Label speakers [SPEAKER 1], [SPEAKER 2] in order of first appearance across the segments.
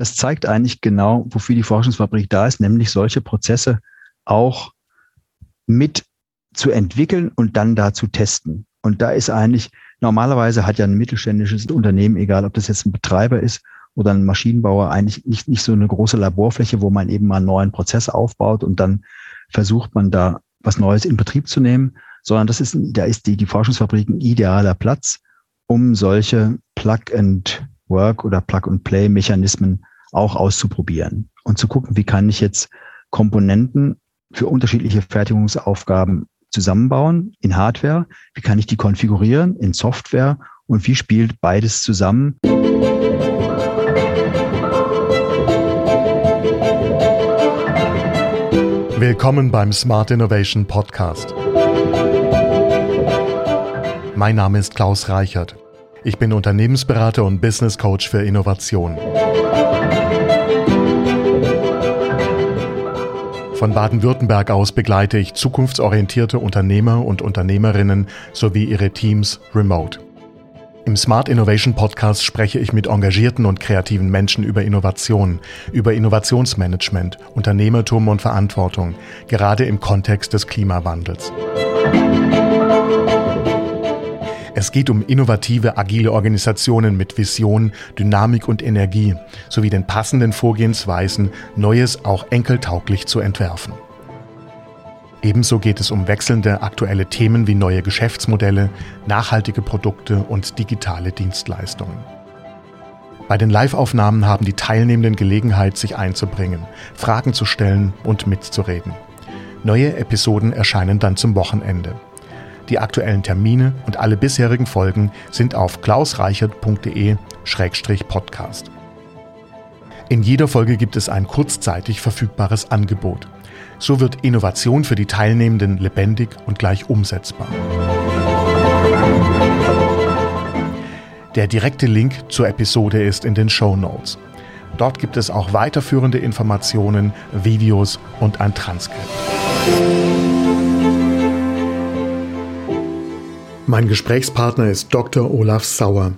[SPEAKER 1] das zeigt eigentlich genau, wofür die Forschungsfabrik da ist, nämlich solche Prozesse auch mit zu entwickeln und dann da zu testen. Und da ist eigentlich, normalerweise hat ja ein mittelständisches Unternehmen, egal ob das jetzt ein Betreiber ist oder ein Maschinenbauer, eigentlich nicht, nicht so eine große Laborfläche, wo man eben mal einen neuen Prozess aufbaut und dann versucht man da was Neues in Betrieb zu nehmen, sondern das ist, da ist die, die Forschungsfabrik ein idealer Platz, um solche Plug-and-Work oder Plug-and-Play-Mechanismen auch auszuprobieren und zu gucken, wie kann ich jetzt Komponenten für unterschiedliche Fertigungsaufgaben zusammenbauen in Hardware, wie kann ich die konfigurieren in Software und wie spielt beides zusammen.
[SPEAKER 2] Willkommen beim Smart Innovation Podcast. Mein Name ist Klaus Reichert. Ich bin Unternehmensberater und Business Coach für Innovation. Von Baden-Württemberg aus begleite ich zukunftsorientierte Unternehmer und Unternehmerinnen sowie ihre Teams remote. Im Smart Innovation Podcast spreche ich mit engagierten und kreativen Menschen über Innovation, über Innovationsmanagement, Unternehmertum und Verantwortung, gerade im Kontext des Klimawandels. Es geht um innovative, agile Organisationen mit Vision, Dynamik und Energie sowie den passenden Vorgehensweisen, Neues auch enkeltauglich zu entwerfen. Ebenso geht es um wechselnde aktuelle Themen wie neue Geschäftsmodelle, nachhaltige Produkte und digitale Dienstleistungen. Bei den Live-Aufnahmen haben die Teilnehmenden Gelegenheit, sich einzubringen, Fragen zu stellen und mitzureden. Neue Episoden erscheinen dann zum Wochenende. Die aktuellen Termine und alle bisherigen Folgen sind auf klausreichert.de-podcast. In jeder Folge gibt es ein kurzzeitig verfügbares Angebot. So wird Innovation für die Teilnehmenden lebendig und gleich umsetzbar. Der direkte Link zur Episode ist in den Show Notes. Dort gibt es auch weiterführende Informationen, Videos und ein Transkript. Mein Gesprächspartner ist Dr. Olaf Sauer.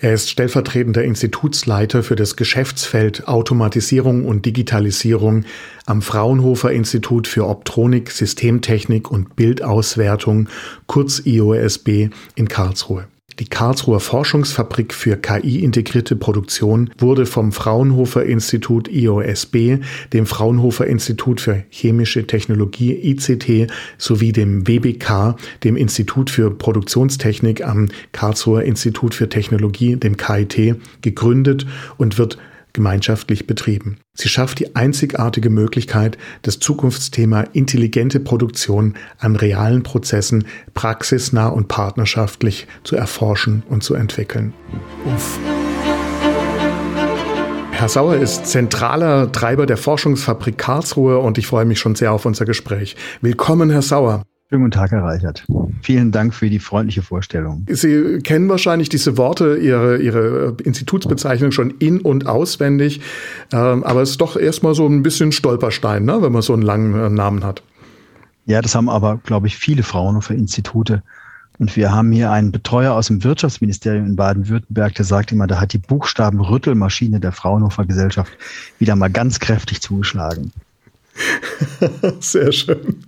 [SPEAKER 2] Er ist stellvertretender Institutsleiter für das Geschäftsfeld Automatisierung und Digitalisierung am Fraunhofer Institut für Optronik, Systemtechnik und Bildauswertung, kurz IOSB, in Karlsruhe. Die Karlsruher Forschungsfabrik für KI-integrierte Produktion wurde vom Fraunhofer Institut IOSB, dem Fraunhofer Institut für chemische Technologie ICT sowie dem WBK, dem Institut für Produktionstechnik am Karlsruher Institut für Technologie, dem KIT, gegründet und wird gemeinschaftlich betrieben. Sie schafft die einzigartige Möglichkeit, das Zukunftsthema intelligente Produktion an realen Prozessen praxisnah und partnerschaftlich zu erforschen und zu entwickeln. Uff. Herr Sauer ist zentraler Treiber der Forschungsfabrik Karlsruhe und ich freue mich schon sehr auf unser Gespräch. Willkommen, Herr Sauer.
[SPEAKER 1] Schönen guten Tag, Herr Reichert. Vielen Dank für die freundliche Vorstellung.
[SPEAKER 2] Sie kennen wahrscheinlich diese Worte, Ihre, Ihre Institutsbezeichnung schon in- und auswendig. Ähm, aber es ist doch erstmal so ein bisschen Stolperstein, ne, wenn man so einen langen äh, Namen hat.
[SPEAKER 1] Ja, das haben aber, glaube ich, viele Fraunhofer Institute. Und wir haben hier einen Betreuer aus dem Wirtschaftsministerium in Baden-Württemberg, der sagt immer, da hat die Buchstabenrüttelmaschine der Fraunhofer Gesellschaft wieder mal ganz kräftig zugeschlagen.
[SPEAKER 2] Sehr schön.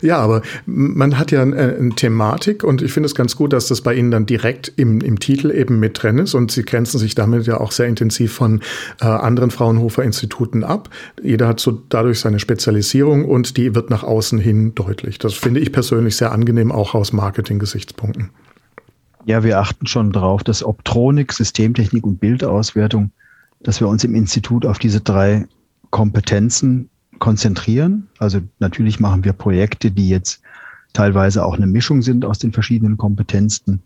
[SPEAKER 2] Ja, aber man hat ja eine, eine Thematik und ich finde es ganz gut, dass das bei Ihnen dann direkt im, im Titel eben mit drin ist und Sie grenzen sich damit ja auch sehr intensiv von äh, anderen Fraunhofer Instituten ab. Jeder hat so dadurch seine Spezialisierung und die wird nach außen hin deutlich. Das finde ich persönlich sehr angenehm, auch aus Marketing-Gesichtspunkten.
[SPEAKER 1] Ja, wir achten schon drauf, dass Optronik, Systemtechnik und Bildauswertung, dass wir uns im Institut auf diese drei Kompetenzen konzentrieren. Also natürlich machen wir Projekte, die jetzt teilweise auch eine Mischung sind aus den verschiedenen Kompetenzen.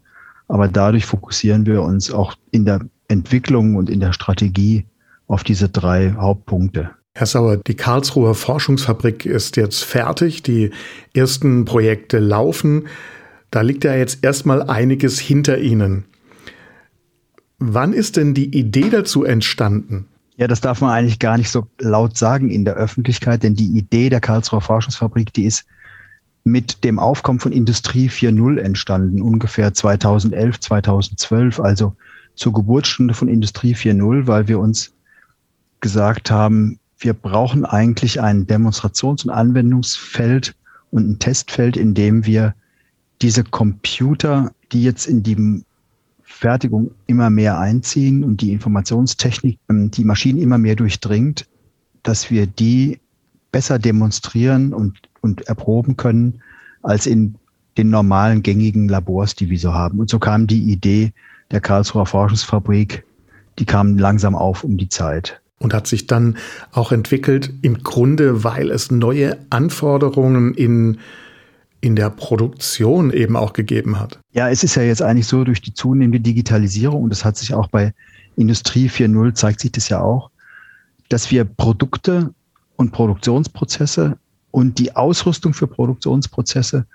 [SPEAKER 1] Aber dadurch fokussieren wir uns auch in der Entwicklung und in der Strategie auf diese drei Hauptpunkte.
[SPEAKER 2] Herr Sauer, die Karlsruher Forschungsfabrik ist jetzt fertig. Die ersten Projekte laufen. Da liegt ja jetzt erstmal einiges hinter Ihnen. Wann ist denn die Idee dazu entstanden?
[SPEAKER 1] Ja, das darf man eigentlich gar nicht so laut sagen in der Öffentlichkeit, denn die Idee der Karlsruher Forschungsfabrik, die ist mit dem Aufkommen von Industrie 4.0 entstanden, ungefähr 2011, 2012, also zur Geburtsstunde von Industrie 4.0, weil wir uns gesagt haben, wir brauchen eigentlich ein Demonstrations- und Anwendungsfeld und ein Testfeld, in dem wir diese Computer, die jetzt in die Fertigung immer mehr einziehen und die Informationstechnik, ähm, die Maschinen immer mehr durchdringt, dass wir die besser demonstrieren und, und erproben können als in den normalen gängigen Labors, die wir so haben. Und so kam die Idee der Karlsruher Forschungsfabrik, die kam langsam auf um die Zeit.
[SPEAKER 2] Und hat sich dann auch entwickelt, im Grunde, weil es neue Anforderungen in in der Produktion eben auch gegeben hat.
[SPEAKER 1] Ja, es ist ja jetzt eigentlich so durch die zunehmende Digitalisierung und das hat sich auch bei Industrie 4.0 zeigt sich das ja auch, dass wir Produkte und Produktionsprozesse und die Ausrüstung für Produktionsprozesse,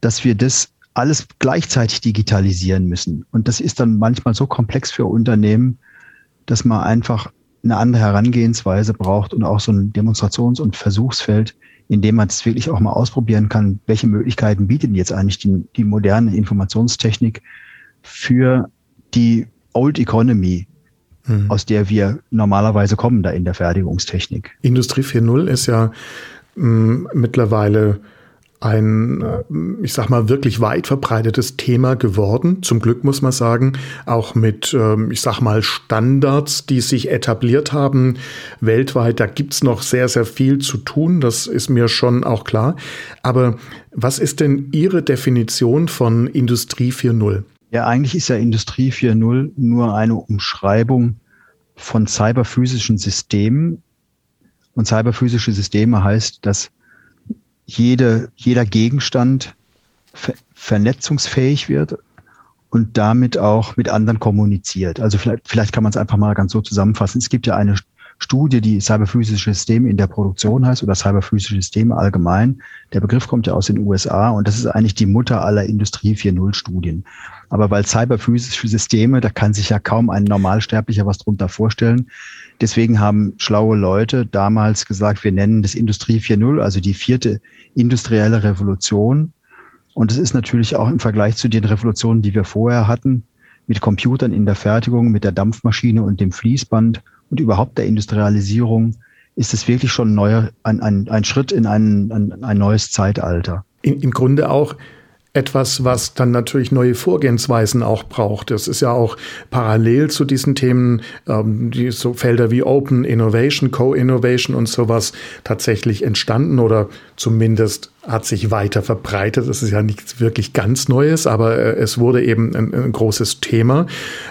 [SPEAKER 1] dass wir das alles gleichzeitig digitalisieren müssen. Und das ist dann manchmal so komplex für Unternehmen, dass man einfach eine andere Herangehensweise braucht und auch so ein Demonstrations- und Versuchsfeld, indem man es wirklich auch mal ausprobieren kann, welche Möglichkeiten bietet jetzt eigentlich die, die moderne Informationstechnik für die Old Economy, mhm. aus der wir normalerweise kommen da in der Fertigungstechnik.
[SPEAKER 2] Industrie 4.0 ist ja mh, mm, mittlerweile ein, äh, ich sag mal, wirklich weit verbreitetes Thema geworden. Zum Glück muss man sagen, auch mit, ähm, ich sag mal, Standards, die sich etabliert haben weltweit. Da gibt's noch sehr, sehr viel zu tun. Das ist mir schon auch klar. Aber was ist denn Ihre Definition von Industrie 4.0?
[SPEAKER 1] Ja, eigentlich ist ja Industrie 4.0 nur eine Umschreibung von cyberphysischen Systemen. Und cyberphysische Systeme heißt, dass jede, jeder Gegenstand ver vernetzungsfähig wird und damit auch mit anderen kommuniziert. Also vielleicht, vielleicht kann man es einfach mal ganz so zusammenfassen. Es gibt ja eine Studie, die cyberphysische Systeme in der Produktion heißt oder cyberphysische Systeme allgemein. Der Begriff kommt ja aus den USA und das ist eigentlich die Mutter aller Industrie 4.0 Studien. Aber weil cyberphysische Systeme, da kann sich ja kaum ein Normalsterblicher was drunter vorstellen. Deswegen haben schlaue Leute damals gesagt, wir nennen das Industrie 4.0, also die vierte industrielle Revolution. Und es ist natürlich auch im Vergleich zu den Revolutionen, die wir vorher hatten, mit Computern in der Fertigung, mit der Dampfmaschine und dem Fließband und überhaupt der Industrialisierung, ist es wirklich schon neuer, ein, ein, ein Schritt in ein, ein, ein neues Zeitalter.
[SPEAKER 2] In, Im Grunde auch etwas, was dann natürlich neue Vorgehensweisen auch braucht. Das ist ja auch parallel zu diesen Themen, ähm, die so Felder wie Open Innovation, Co-Innovation und sowas tatsächlich entstanden oder zumindest hat sich weiter verbreitet. Das ist ja nichts wirklich ganz Neues, aber äh, es wurde eben ein, ein großes Thema.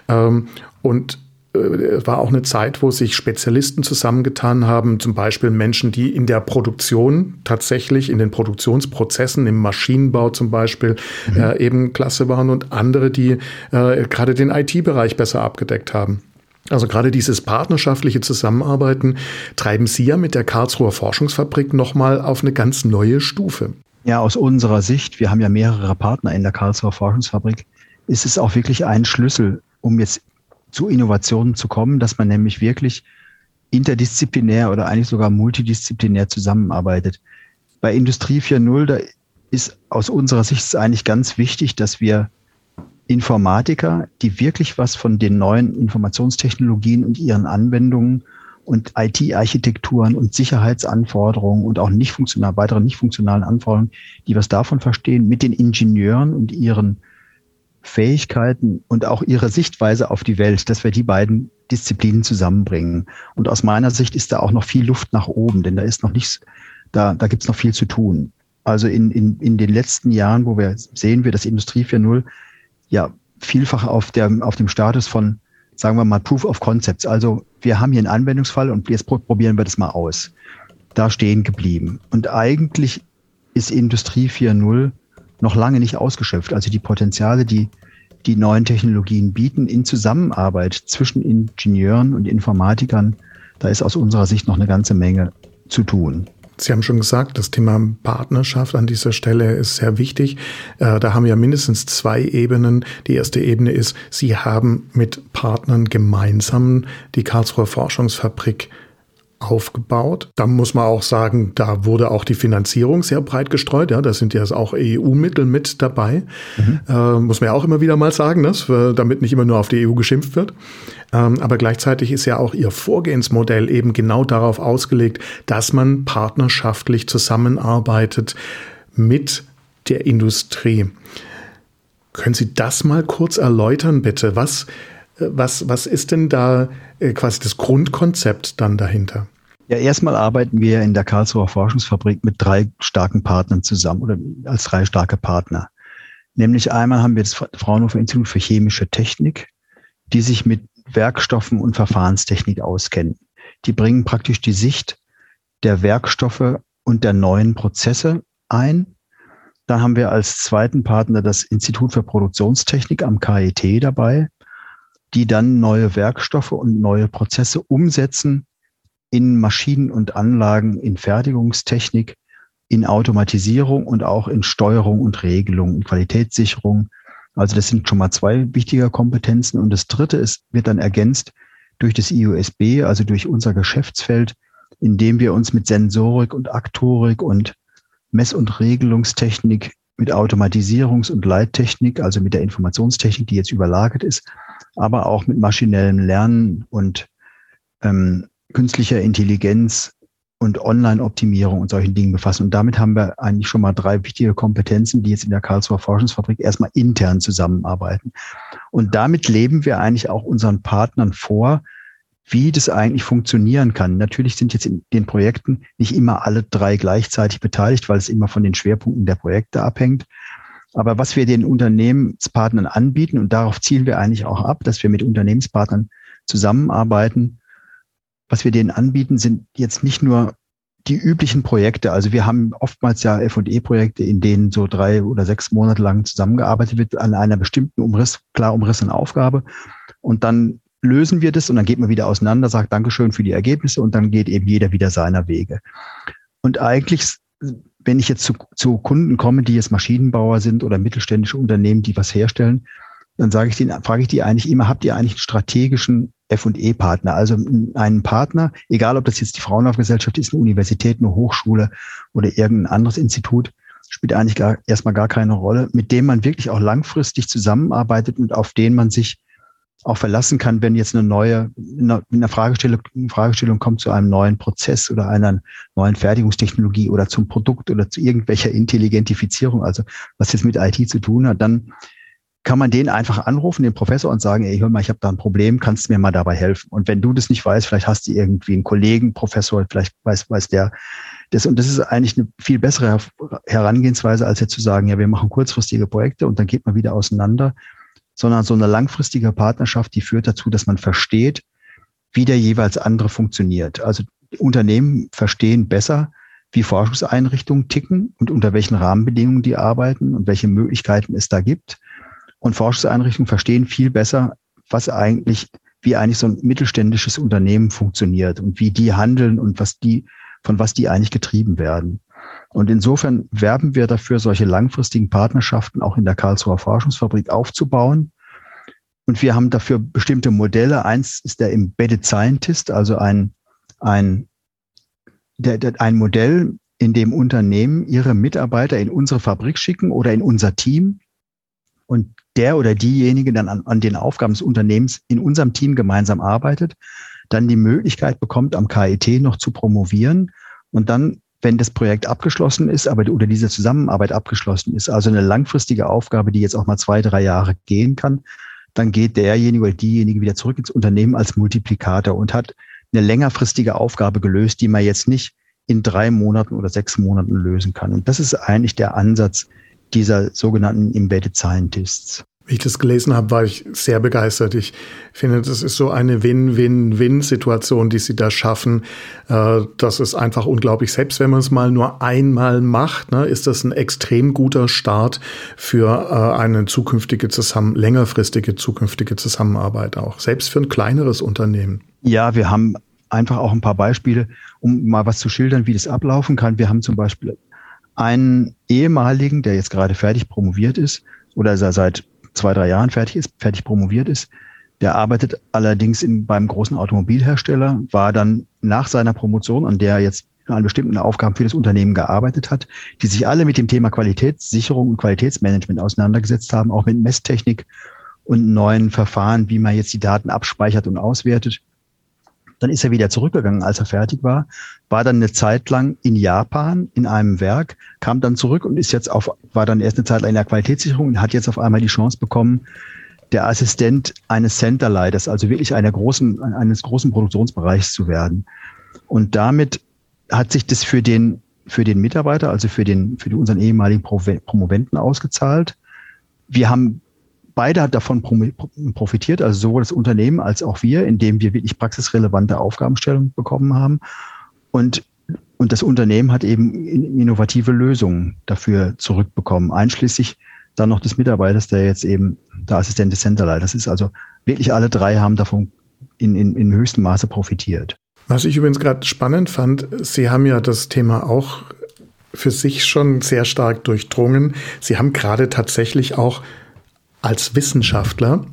[SPEAKER 2] Ähm, und es war auch eine Zeit, wo sich Spezialisten zusammengetan haben, zum Beispiel Menschen, die in der Produktion tatsächlich, in den Produktionsprozessen, im Maschinenbau zum Beispiel, mhm. äh, eben klasse waren und andere, die äh, gerade den IT-Bereich besser abgedeckt haben. Also gerade dieses partnerschaftliche Zusammenarbeiten treiben Sie ja mit der Karlsruher Forschungsfabrik nochmal auf eine ganz neue Stufe.
[SPEAKER 1] Ja, aus unserer Sicht, wir haben ja mehrere Partner in der Karlsruher Forschungsfabrik, ist es auch wirklich ein Schlüssel, um jetzt zu Innovationen zu kommen, dass man nämlich wirklich interdisziplinär oder eigentlich sogar multidisziplinär zusammenarbeitet. Bei Industrie 4.0, da ist aus unserer Sicht eigentlich ganz wichtig, dass wir Informatiker, die wirklich was von den neuen Informationstechnologien und ihren Anwendungen und IT-Architekturen und Sicherheitsanforderungen und auch nicht funktional, weitere nicht funktionalen Anforderungen, die was davon verstehen, mit den Ingenieuren und ihren Fähigkeiten und auch ihre Sichtweise auf die Welt, dass wir die beiden Disziplinen zusammenbringen. Und aus meiner Sicht ist da auch noch viel Luft nach oben, denn da ist noch nichts, da, da gibt es noch viel zu tun. Also in, in, in den letzten Jahren, wo wir sehen wir, dass Industrie 4.0 ja vielfach auf, der, auf dem Status von, sagen wir mal, Proof of Concepts. Also wir haben hier einen Anwendungsfall und jetzt probieren wir das mal aus. Da stehen geblieben. Und eigentlich ist Industrie 4.0 noch lange nicht ausgeschöpft. Also die Potenziale, die die neuen Technologien bieten in Zusammenarbeit zwischen Ingenieuren und Informatikern, da ist aus unserer Sicht noch eine ganze Menge zu tun.
[SPEAKER 2] Sie haben schon gesagt, das Thema Partnerschaft an dieser Stelle ist sehr wichtig. Äh, da haben wir mindestens zwei Ebenen. Die erste Ebene ist, Sie haben mit Partnern gemeinsam die Karlsruher Forschungsfabrik aufgebaut. Da muss man auch sagen, da wurde auch die Finanzierung sehr breit gestreut. Ja, da sind ja auch EU-Mittel mit dabei. Mhm. Äh, muss man ja auch immer wieder mal sagen, dass, äh, damit nicht immer nur auf die EU geschimpft wird. Ähm, aber gleichzeitig ist ja auch ihr Vorgehensmodell eben genau darauf ausgelegt, dass man partnerschaftlich zusammenarbeitet mit der Industrie. Können Sie das mal kurz erläutern, bitte? Was, was, was ist denn da äh, quasi das Grundkonzept dann dahinter?
[SPEAKER 1] Ja, erstmal arbeiten wir in der Karlsruher Forschungsfabrik mit drei starken Partnern zusammen oder als drei starke Partner. Nämlich einmal haben wir das Fraunhofer Institut für chemische Technik, die sich mit Werkstoffen und Verfahrenstechnik auskennen. Die bringen praktisch die Sicht der Werkstoffe und der neuen Prozesse ein dann haben wir als zweiten Partner das Institut für Produktionstechnik am KIT dabei, die dann neue Werkstoffe und neue Prozesse umsetzen in Maschinen und Anlagen, in Fertigungstechnik, in Automatisierung und auch in Steuerung und Regelung, in Qualitätssicherung. Also das sind schon mal zwei wichtige Kompetenzen. Und das dritte ist, wird dann ergänzt durch das IUSB, also durch unser Geschäftsfeld, in dem wir uns mit Sensorik und Aktorik und Mess- und Regelungstechnik, mit Automatisierungs- und Leittechnik, also mit der Informationstechnik, die jetzt überlagert ist, aber auch mit maschinellem Lernen und ähm, künstlicher Intelligenz und Online-Optimierung und solchen Dingen befassen. Und damit haben wir eigentlich schon mal drei wichtige Kompetenzen, die jetzt in der Karlsruher Forschungsfabrik erstmal intern zusammenarbeiten. Und damit leben wir eigentlich auch unseren Partnern vor, wie das eigentlich funktionieren kann. Natürlich sind jetzt in den Projekten nicht immer alle drei gleichzeitig beteiligt, weil es immer von den Schwerpunkten der Projekte abhängt. Aber was wir den Unternehmenspartnern anbieten, und darauf zielen wir eigentlich auch ab, dass wir mit Unternehmenspartnern zusammenarbeiten, was wir denen anbieten, sind jetzt nicht nur die üblichen Projekte. Also wir haben oftmals ja F&E-Projekte, in denen so drei oder sechs Monate lang zusammengearbeitet wird an einer bestimmten Umriss, klar umrissenen Aufgabe. Und dann lösen wir das und dann geht man wieder auseinander, sagt Dankeschön für die Ergebnisse und dann geht eben jeder wieder seiner Wege. Und eigentlich, wenn ich jetzt zu, zu Kunden komme, die jetzt Maschinenbauer sind oder mittelständische Unternehmen, die was herstellen, dann sage ich denen, frage ich die eigentlich immer, habt ihr eigentlich einen strategischen F&E-Partner, also einen Partner, egal ob das jetzt die Fraunhofer-Gesellschaft ist, eine Universität, eine Hochschule oder irgendein anderes Institut, spielt eigentlich gar, erstmal gar keine Rolle, mit dem man wirklich auch langfristig zusammenarbeitet und auf den man sich auch verlassen kann, wenn jetzt eine neue, eine Fragestellung, eine Fragestellung kommt zu einem neuen Prozess oder einer neuen Fertigungstechnologie oder zum Produkt oder zu irgendwelcher Intelligentifizierung, also was jetzt mit IT zu tun hat, dann kann man den einfach anrufen, den Professor, und sagen, ey, hör mal, ich habe da ein Problem, kannst du mir mal dabei helfen? Und wenn du das nicht weißt, vielleicht hast du irgendwie einen Kollegen, Professor, vielleicht weiß, weiß der das. Und das ist eigentlich eine viel bessere Herangehensweise, als jetzt zu sagen, ja, wir machen kurzfristige Projekte und dann geht man wieder auseinander sondern so eine langfristige Partnerschaft, die führt dazu, dass man versteht, wie der jeweils andere funktioniert. Also Unternehmen verstehen besser, wie Forschungseinrichtungen ticken und unter welchen Rahmenbedingungen die arbeiten und welche Möglichkeiten es da gibt. Und Forschungseinrichtungen verstehen viel besser, was eigentlich, wie eigentlich so ein mittelständisches Unternehmen funktioniert und wie die handeln und was die, von was die eigentlich getrieben werden. Und insofern werben wir dafür, solche langfristigen Partnerschaften auch in der Karlsruher Forschungsfabrik aufzubauen. Und wir haben dafür bestimmte Modelle. Eins ist der Embedded Scientist, also ein, ein, der, der, ein Modell, in dem Unternehmen ihre Mitarbeiter in unsere Fabrik schicken oder in unser Team und der oder diejenige dann an, an den Aufgaben des Unternehmens in unserem Team gemeinsam arbeitet, dann die Möglichkeit bekommt, am KIT noch zu promovieren und dann wenn das Projekt abgeschlossen ist, aber oder diese Zusammenarbeit abgeschlossen ist, also eine langfristige Aufgabe, die jetzt auch mal zwei, drei Jahre gehen kann, dann geht derjenige oder diejenige wieder zurück ins Unternehmen als Multiplikator und hat eine längerfristige Aufgabe gelöst, die man jetzt nicht in drei Monaten oder sechs Monaten lösen kann. Und das ist eigentlich der Ansatz dieser sogenannten Embedded Scientists.
[SPEAKER 2] Ich das gelesen habe, war ich sehr begeistert. Ich finde, das ist so eine Win-Win-Win-Situation, die sie da schaffen. Äh, das ist einfach unglaublich. Selbst wenn man es mal nur einmal macht, ne, ist das ein extrem guter Start für äh, eine zukünftige zusammen, längerfristige zukünftige Zusammenarbeit auch. Selbst für ein kleineres Unternehmen.
[SPEAKER 1] Ja, wir haben einfach auch ein paar Beispiele, um mal was zu schildern, wie das ablaufen kann. Wir haben zum Beispiel einen ehemaligen, der jetzt gerade fertig promoviert ist oder seit zwei, drei Jahren fertig ist, fertig promoviert ist, Der arbeitet allerdings in, beim großen Automobilhersteller, war dann nach seiner Promotion, an der er jetzt an bestimmten Aufgaben für das Unternehmen gearbeitet hat, die sich alle mit dem Thema Qualitätssicherung und Qualitätsmanagement auseinandergesetzt haben, auch mit Messtechnik und neuen Verfahren, wie man jetzt die Daten abspeichert und auswertet. Dann ist er wieder zurückgegangen, als er fertig war, war dann eine Zeit lang in Japan in einem Werk, kam dann zurück und ist jetzt auf, war dann erst eine Zeit lang in der Qualitätssicherung und hat jetzt auf einmal die Chance bekommen, der Assistent eines Centerleiters, also wirklich einer großen, eines großen Produktionsbereichs zu werden. Und damit hat sich das für den, für den Mitarbeiter, also für den, für unseren ehemaligen Promoventen ausgezahlt. Wir haben beide davon profitiert, also sowohl das Unternehmen als auch wir, indem wir wirklich praxisrelevante Aufgabenstellungen bekommen haben. Und, und das Unternehmen hat eben innovative Lösungen dafür zurückbekommen, einschließlich dann noch des Mitarbeiters, der jetzt eben der Assistent des Centerleiter. Das ist also wirklich alle drei haben davon in, in, in höchstem Maße profitiert.
[SPEAKER 2] Was ich übrigens gerade spannend fand, Sie haben ja das Thema auch für sich schon sehr stark durchdrungen. Sie haben gerade tatsächlich auch als Wissenschaftler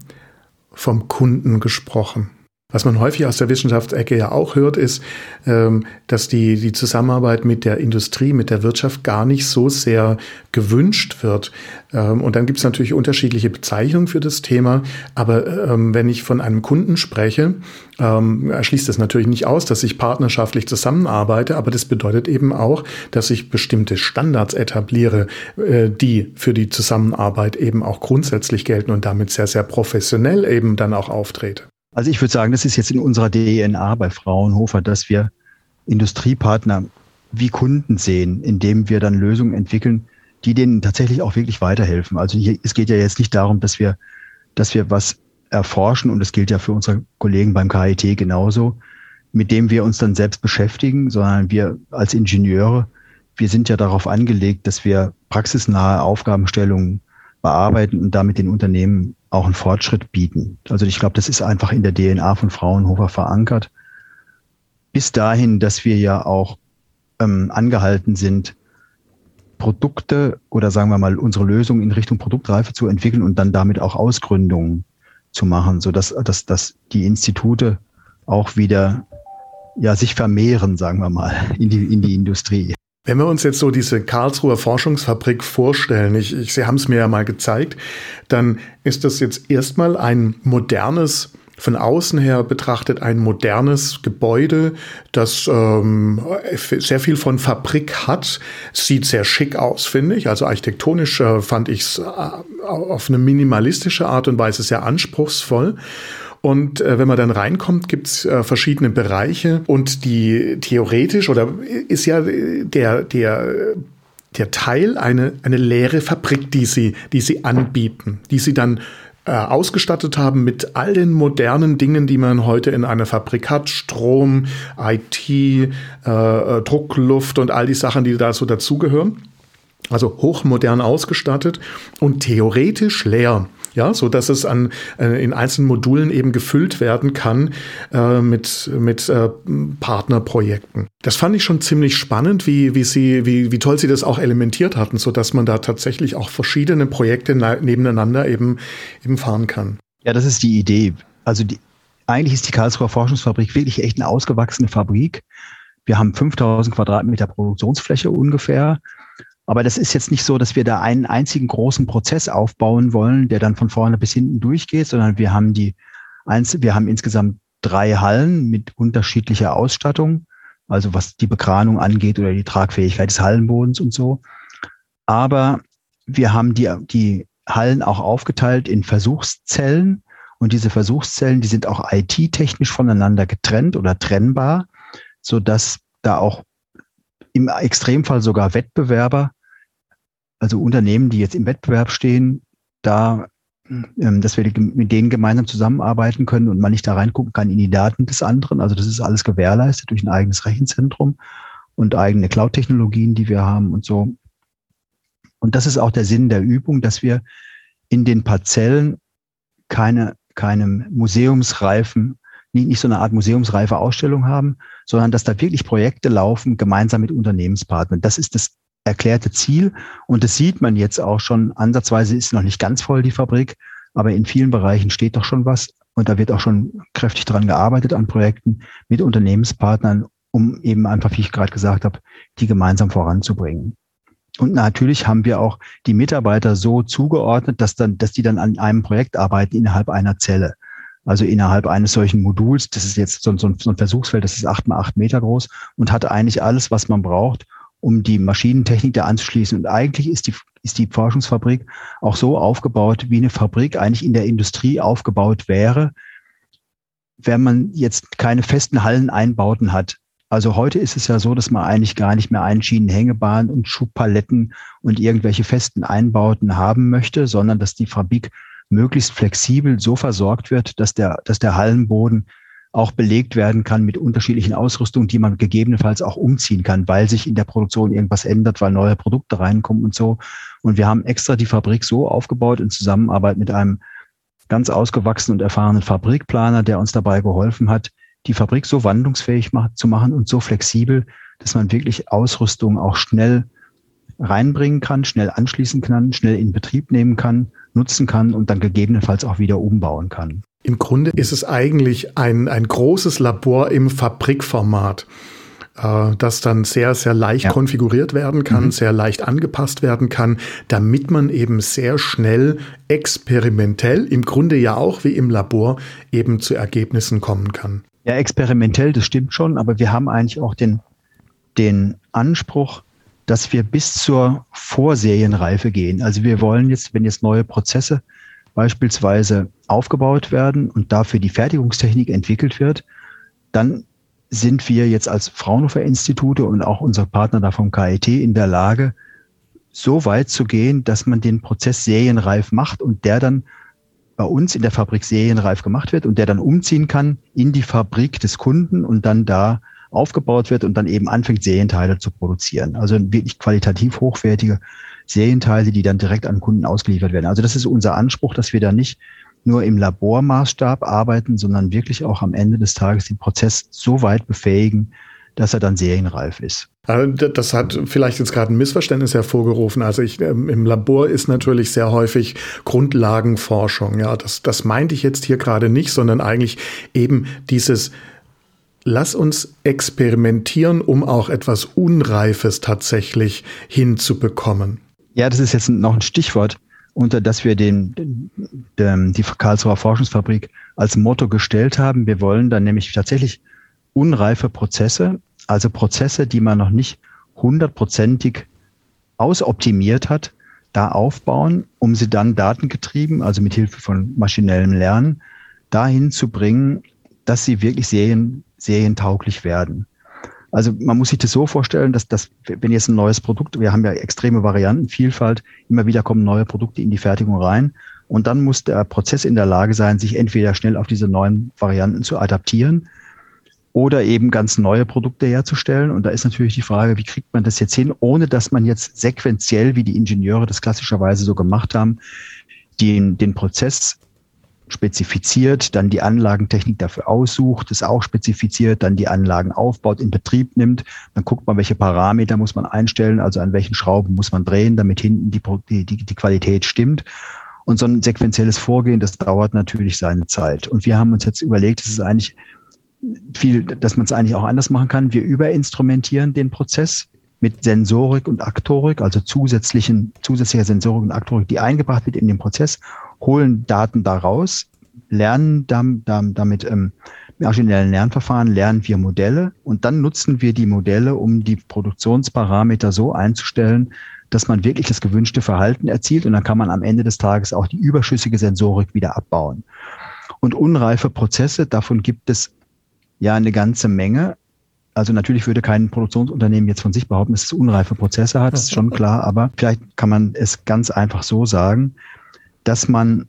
[SPEAKER 2] vom Kunden gesprochen. Was man häufig aus der Wissenschaftsecke ja auch hört, ist, ähm, dass die, die Zusammenarbeit mit der Industrie, mit der Wirtschaft gar nicht so sehr gewünscht wird. Ähm, und dann gibt es natürlich unterschiedliche Bezeichnungen für das Thema. Aber ähm, wenn ich von einem Kunden spreche, schließt das natürlich nicht aus, dass ich partnerschaftlich zusammenarbeite. Aber das bedeutet eben auch, dass ich bestimmte Standards etabliere, äh, die für die Zusammenarbeit eben auch grundsätzlich gelten und damit sehr, sehr professionell eben dann auch auftrete.
[SPEAKER 1] Also ich würde sagen, das ist jetzt in unserer DNA bei Fraunhofer, dass wir Industriepartner wie Kunden sehen, indem wir dann Lösungen entwickeln, die denen tatsächlich auch wirklich weiterhelfen. Also hier, es geht ja jetzt nicht darum, dass wir, dass wir was erforschen und das gilt ja für unsere Kollegen beim KIT genauso, mit dem wir uns dann selbst beschäftigen, sondern wir als Ingenieure, wir sind ja darauf angelegt, dass wir praxisnahe Aufgabenstellungen bearbeiten und damit den Unternehmen auch einen Fortschritt bieten. Also ich glaube, das ist einfach in der DNA von Fraunhofer verankert. Bis dahin, dass wir ja auch ähm, angehalten sind, Produkte oder sagen wir mal unsere Lösung in Richtung Produktreife zu entwickeln und dann damit auch Ausgründungen zu machen, so dass, dass, dass die Institute auch wieder ja sich vermehren, sagen wir mal, in die, in die Industrie.
[SPEAKER 2] Wenn wir uns jetzt so diese Karlsruher Forschungsfabrik vorstellen, ich, ich, Sie haben es mir ja mal gezeigt, dann ist das jetzt erstmal ein modernes von außen her betrachtet ein modernes Gebäude, das ähm, sehr viel von Fabrik hat. Sieht sehr schick aus, finde ich. Also architektonisch äh, fand ich es äh, auf eine minimalistische Art und Weise sehr anspruchsvoll. Und äh, wenn man dann reinkommt, gibt's äh, verschiedene Bereiche und die theoretisch oder ist ja der, der, der Teil eine, eine leere Fabrik, die sie, die sie anbieten, die sie dann äh, ausgestattet haben mit all den modernen Dingen, die man heute in einer Fabrik hat. Strom, IT, äh, äh, Druckluft und all die Sachen, die da so dazugehören. Also hochmodern ausgestattet und theoretisch leer ja, so dass es an äh, in einzelnen Modulen eben gefüllt werden kann äh, mit mit äh, Partnerprojekten. Das fand ich schon ziemlich spannend, wie wie sie wie wie toll sie das auch elementiert hatten, so dass man da tatsächlich auch verschiedene Projekte nebeneinander eben eben fahren kann.
[SPEAKER 1] Ja, das ist die Idee. Also die, eigentlich ist die Karlsruher Forschungsfabrik wirklich echt eine ausgewachsene Fabrik. Wir haben 5000 Quadratmeter Produktionsfläche ungefähr. Aber das ist jetzt nicht so, dass wir da einen einzigen großen Prozess aufbauen wollen, der dann von vorne bis hinten durchgeht, sondern wir haben die eins, wir haben insgesamt drei Hallen mit unterschiedlicher Ausstattung, also was die Bekranung angeht oder die Tragfähigkeit des Hallenbodens und so. Aber wir haben die, die Hallen auch aufgeteilt in Versuchszellen und diese Versuchszellen, die sind auch IT-technisch voneinander getrennt oder trennbar, so dass da auch im Extremfall sogar Wettbewerber also Unternehmen, die jetzt im Wettbewerb stehen, da, ähm, dass wir mit denen gemeinsam zusammenarbeiten können und man nicht da reingucken kann in die Daten des anderen. Also das ist alles gewährleistet durch ein eigenes Rechenzentrum und eigene Cloud-Technologien, die wir haben und so. Und das ist auch der Sinn der Übung, dass wir in den Parzellen keine, keine museumsreifen, nicht, nicht so eine Art museumsreife Ausstellung haben, sondern dass da wirklich Projekte laufen, gemeinsam mit Unternehmenspartnern. Das ist das erklärte Ziel. Und das sieht man jetzt auch schon. Ansatzweise ist noch nicht ganz voll die Fabrik, aber in vielen Bereichen steht doch schon was. und da wird auch schon kräftig dran gearbeitet an Projekten mit Unternehmenspartnern, um eben einfach, wie ich gerade gesagt habe, die gemeinsam voranzubringen. Und natürlich haben wir auch die Mitarbeiter so zugeordnet, dass dann, dass die dann an einem Projekt arbeiten innerhalb einer Zelle. Also innerhalb eines solchen Moduls. Das ist jetzt so, so, so ein Versuchsfeld, das ist acht mal acht Meter groß und hat eigentlich alles, was man braucht, um die Maschinentechnik da anzuschließen. Und eigentlich ist die, ist die Forschungsfabrik auch so aufgebaut, wie eine Fabrik eigentlich in der Industrie aufgebaut wäre, wenn man jetzt keine festen Halleneinbauten hat. Also heute ist es ja so, dass man eigentlich gar nicht mehr Einschienenhängebahnen und Schubpaletten und irgendwelche festen Einbauten haben möchte, sondern dass die Fabrik möglichst flexibel so versorgt wird, dass der, dass der Hallenboden auch belegt werden kann mit unterschiedlichen Ausrüstungen, die man gegebenenfalls auch umziehen kann, weil sich in der Produktion irgendwas ändert, weil neue Produkte reinkommen und so. Und wir haben extra die Fabrik so aufgebaut in Zusammenarbeit mit einem ganz ausgewachsenen und erfahrenen Fabrikplaner, der uns dabei geholfen hat, die Fabrik so wandlungsfähig zu machen und so flexibel, dass man wirklich Ausrüstung auch schnell reinbringen kann, schnell anschließen kann, schnell in Betrieb nehmen kann, nutzen kann und dann gegebenenfalls auch wieder umbauen kann.
[SPEAKER 2] Im Grunde ist es eigentlich ein, ein großes Labor im Fabrikformat, äh, das dann sehr, sehr leicht ja. konfiguriert werden kann, mhm. sehr leicht angepasst werden kann, damit man eben sehr schnell experimentell, im Grunde ja auch wie im Labor, eben zu Ergebnissen kommen kann.
[SPEAKER 1] Ja, experimentell, das stimmt schon, aber wir haben eigentlich auch den, den Anspruch, dass wir bis zur Vorserienreife gehen. Also wir wollen jetzt, wenn jetzt neue Prozesse beispielsweise aufgebaut werden und dafür die Fertigungstechnik entwickelt wird, dann sind wir jetzt als Fraunhofer Institute und auch unser Partner da vom KIT in der Lage, so weit zu gehen, dass man den Prozess serienreif macht und der dann bei uns in der Fabrik serienreif gemacht wird und der dann umziehen kann in die Fabrik des Kunden und dann da aufgebaut wird und dann eben anfängt, Serienteile zu produzieren. Also wirklich qualitativ hochwertige Serienteile, die dann direkt an Kunden ausgeliefert werden. Also das ist unser Anspruch, dass wir da nicht nur im Labormaßstab arbeiten, sondern wirklich auch am Ende des Tages den Prozess so weit befähigen, dass er dann serienreif ist.
[SPEAKER 2] Das hat vielleicht jetzt gerade ein Missverständnis hervorgerufen. Also ich, ähm, im Labor ist natürlich sehr häufig Grundlagenforschung. Ja, das, das meinte ich jetzt hier gerade nicht, sondern eigentlich eben dieses Lass uns experimentieren, um auch etwas Unreifes tatsächlich hinzubekommen.
[SPEAKER 1] Ja, das ist jetzt noch ein Stichwort, unter das wir den, den, die Karlsruher Forschungsfabrik als Motto gestellt haben. Wir wollen dann nämlich tatsächlich unreife Prozesse, also Prozesse, die man noch nicht hundertprozentig ausoptimiert hat, da aufbauen, um sie dann datengetrieben, also mit Hilfe von maschinellem Lernen, dahin zu bringen, dass sie wirklich serien, serientauglich werden. Also man muss sich das so vorstellen, dass das, wenn jetzt ein neues Produkt, wir haben ja extreme Variantenvielfalt, immer wieder kommen neue Produkte in die Fertigung rein und dann muss der Prozess in der Lage sein, sich entweder schnell auf diese neuen Varianten zu adaptieren oder eben ganz neue Produkte herzustellen. Und da ist natürlich die Frage, wie kriegt man das jetzt hin, ohne dass man jetzt sequenziell, wie die Ingenieure das klassischerweise so gemacht haben, den, den Prozess spezifiziert, dann die Anlagentechnik dafür aussucht, es auch spezifiziert, dann die Anlagen aufbaut, in Betrieb nimmt. Dann guckt man, welche Parameter muss man einstellen, also an welchen Schrauben muss man drehen, damit hinten die, die, die Qualität stimmt. Und so ein sequenzielles Vorgehen, das dauert natürlich seine Zeit. Und wir haben uns jetzt überlegt, es ist eigentlich viel, dass man es eigentlich auch anders machen kann. Wir überinstrumentieren den Prozess mit Sensorik und Aktorik, also zusätzlichen, zusätzlicher Sensorik und Aktorik, die eingebracht wird in den Prozess, holen Daten daraus, lernen damit ähm, maschinellen Lernverfahren, lernen wir Modelle und dann nutzen wir die Modelle, um die Produktionsparameter so einzustellen, dass man wirklich das gewünschte Verhalten erzielt und dann kann man am Ende des Tages auch die überschüssige Sensorik wieder abbauen. Und unreife Prozesse, davon gibt es ja, eine ganze Menge. Also natürlich würde kein Produktionsunternehmen jetzt von sich behaupten, dass es unreife Prozesse hat, ist schon klar, aber vielleicht kann man es ganz einfach so sagen, dass man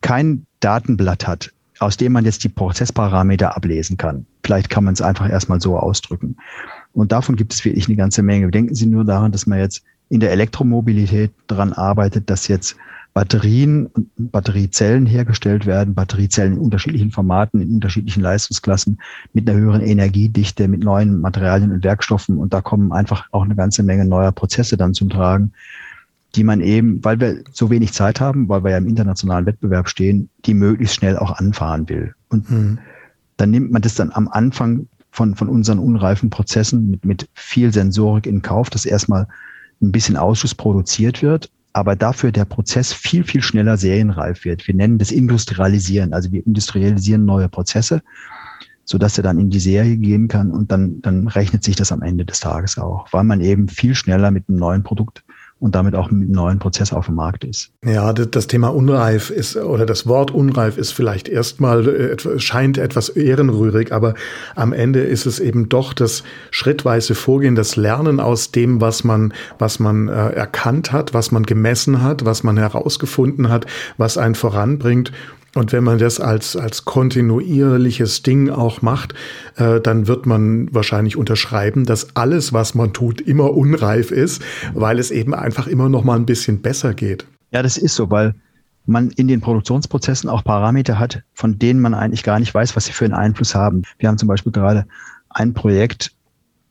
[SPEAKER 1] kein Datenblatt hat, aus dem man jetzt die Prozessparameter ablesen kann. Vielleicht kann man es einfach erstmal so ausdrücken. Und davon gibt es wirklich eine ganze Menge. Denken Sie nur daran, dass man jetzt in der Elektromobilität daran arbeitet, dass jetzt Batterien und Batteriezellen hergestellt werden, Batteriezellen in unterschiedlichen Formaten, in unterschiedlichen Leistungsklassen, mit einer höheren Energiedichte, mit neuen Materialien und Werkstoffen. Und da kommen einfach auch eine ganze Menge neuer Prozesse dann zum Tragen. Die man eben, weil wir so wenig Zeit haben, weil wir ja im internationalen Wettbewerb stehen, die möglichst schnell auch anfahren will. Und mhm. dann nimmt man das dann am Anfang von, von unseren unreifen Prozessen mit, mit viel Sensorik in Kauf, dass erstmal ein bisschen Ausschuss produziert wird, aber dafür der Prozess viel, viel schneller serienreif wird. Wir nennen das Industrialisieren. Also wir industrialisieren neue Prozesse, sodass er dann in die Serie gehen kann und dann, dann rechnet sich das am Ende des Tages auch, weil man eben viel schneller mit einem neuen Produkt und damit auch mit neuen Prozess auf dem Markt ist.
[SPEAKER 2] Ja, das Thema unreif ist oder das Wort unreif ist vielleicht erstmal äh, scheint etwas ehrenrührig, aber am Ende ist es eben doch das schrittweise Vorgehen, das Lernen aus dem, was man was man äh, erkannt hat, was man gemessen hat, was man herausgefunden hat, was einen voranbringt und wenn man das als, als kontinuierliches Ding auch macht, äh, dann wird man wahrscheinlich unterschreiben, dass alles, was man tut, immer unreif ist, weil es eben einfach immer noch mal ein bisschen besser geht.
[SPEAKER 1] Ja, das ist so, weil man in den Produktionsprozessen auch Parameter hat, von denen man eigentlich gar nicht weiß, was sie für einen Einfluss haben. Wir haben zum Beispiel gerade ein Projekt